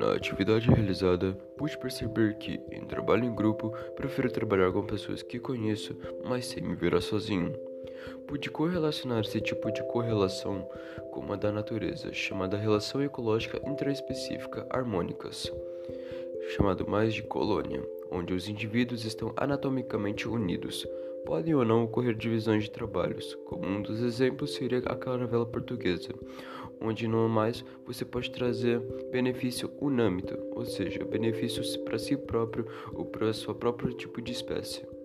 Na atividade realizada, pude perceber que, em trabalho em grupo, prefiro trabalhar com pessoas que conheço, mas sem me virar sozinho. Pude correlacionar esse tipo de correlação com uma da natureza, chamada relação ecológica intraespecífica harmônicas, chamado mais de colônia, onde os indivíduos estão anatomicamente unidos. Podem ou não ocorrer divisões de trabalhos, como um dos exemplos seria a caravela portuguesa, onde no mais você pode trazer benefício unâmito, ou seja, benefícios para si próprio ou para sua próprio tipo de espécie.